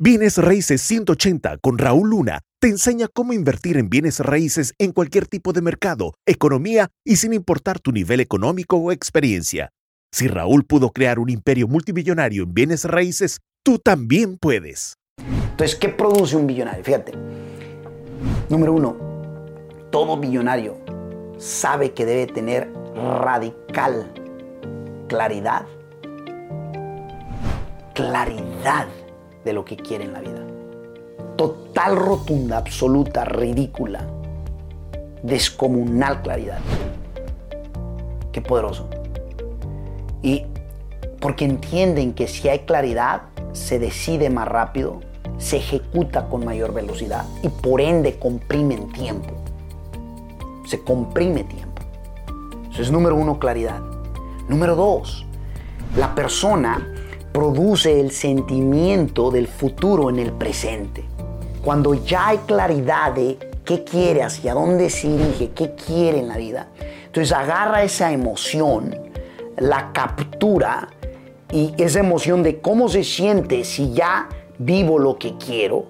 Bienes Raíces 180 con Raúl Luna te enseña cómo invertir en bienes raíces en cualquier tipo de mercado, economía y sin importar tu nivel económico o experiencia. Si Raúl pudo crear un imperio multimillonario en bienes raíces, tú también puedes. Entonces, ¿qué produce un billonario? Fíjate. Número uno, todo billonario sabe que debe tener radical claridad. Claridad de lo que quiere en la vida. Total, rotunda, absoluta, ridícula, descomunal claridad. Qué poderoso. Y porque entienden que si hay claridad, se decide más rápido, se ejecuta con mayor velocidad y por ende comprimen tiempo. Se comprime tiempo. Eso es número uno, claridad. Número dos, la persona produce el sentimiento del futuro en el presente. Cuando ya hay claridad de qué quiere, hacia dónde se dirige, qué quiere en la vida, entonces agarra esa emoción, la captura y esa emoción de cómo se siente si ya vivo lo que quiero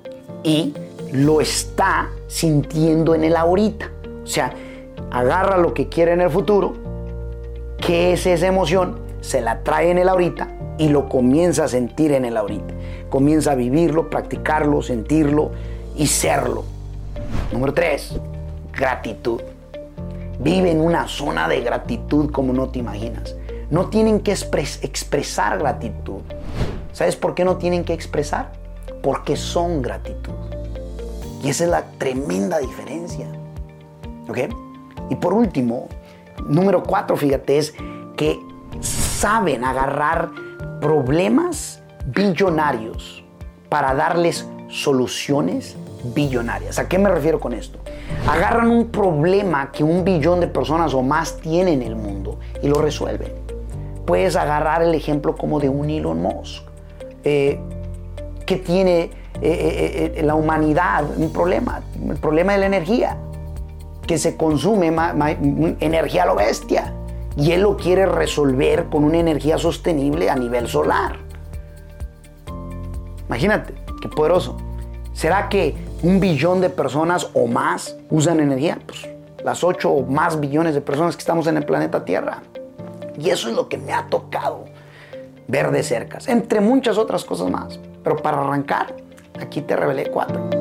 y lo está sintiendo en el ahorita. O sea, agarra lo que quiere en el futuro, qué es esa emoción, se la trae en el ahorita y lo comienza a sentir en el ahorita. Comienza a vivirlo, practicarlo, sentirlo y serlo. Número tres, gratitud. Vive en una zona de gratitud como no te imaginas. No tienen que expresar gratitud. ¿Sabes por qué no tienen que expresar? Porque son gratitud. Y esa es la tremenda diferencia. ¿Ok? Y por último, número cuatro, fíjate, es que saben agarrar problemas billonarios para darles soluciones billonarias. ¿A qué me refiero con esto? Agarran un problema que un billón de personas o más tienen en el mundo y lo resuelven. Puedes agarrar el ejemplo como de un Elon Musk, eh, que tiene eh, eh, la humanidad un problema, el problema de la energía, que se consume energía a lo bestia y él lo quiere resolver con una energía sostenible a nivel solar. Imagínate, qué poderoso. ¿Será que un billón de personas o más usan energía? Pues las 8 o más billones de personas que estamos en el planeta Tierra. Y eso es lo que me ha tocado ver de cerca, entre muchas otras cosas más. Pero para arrancar, aquí te revelé cuatro.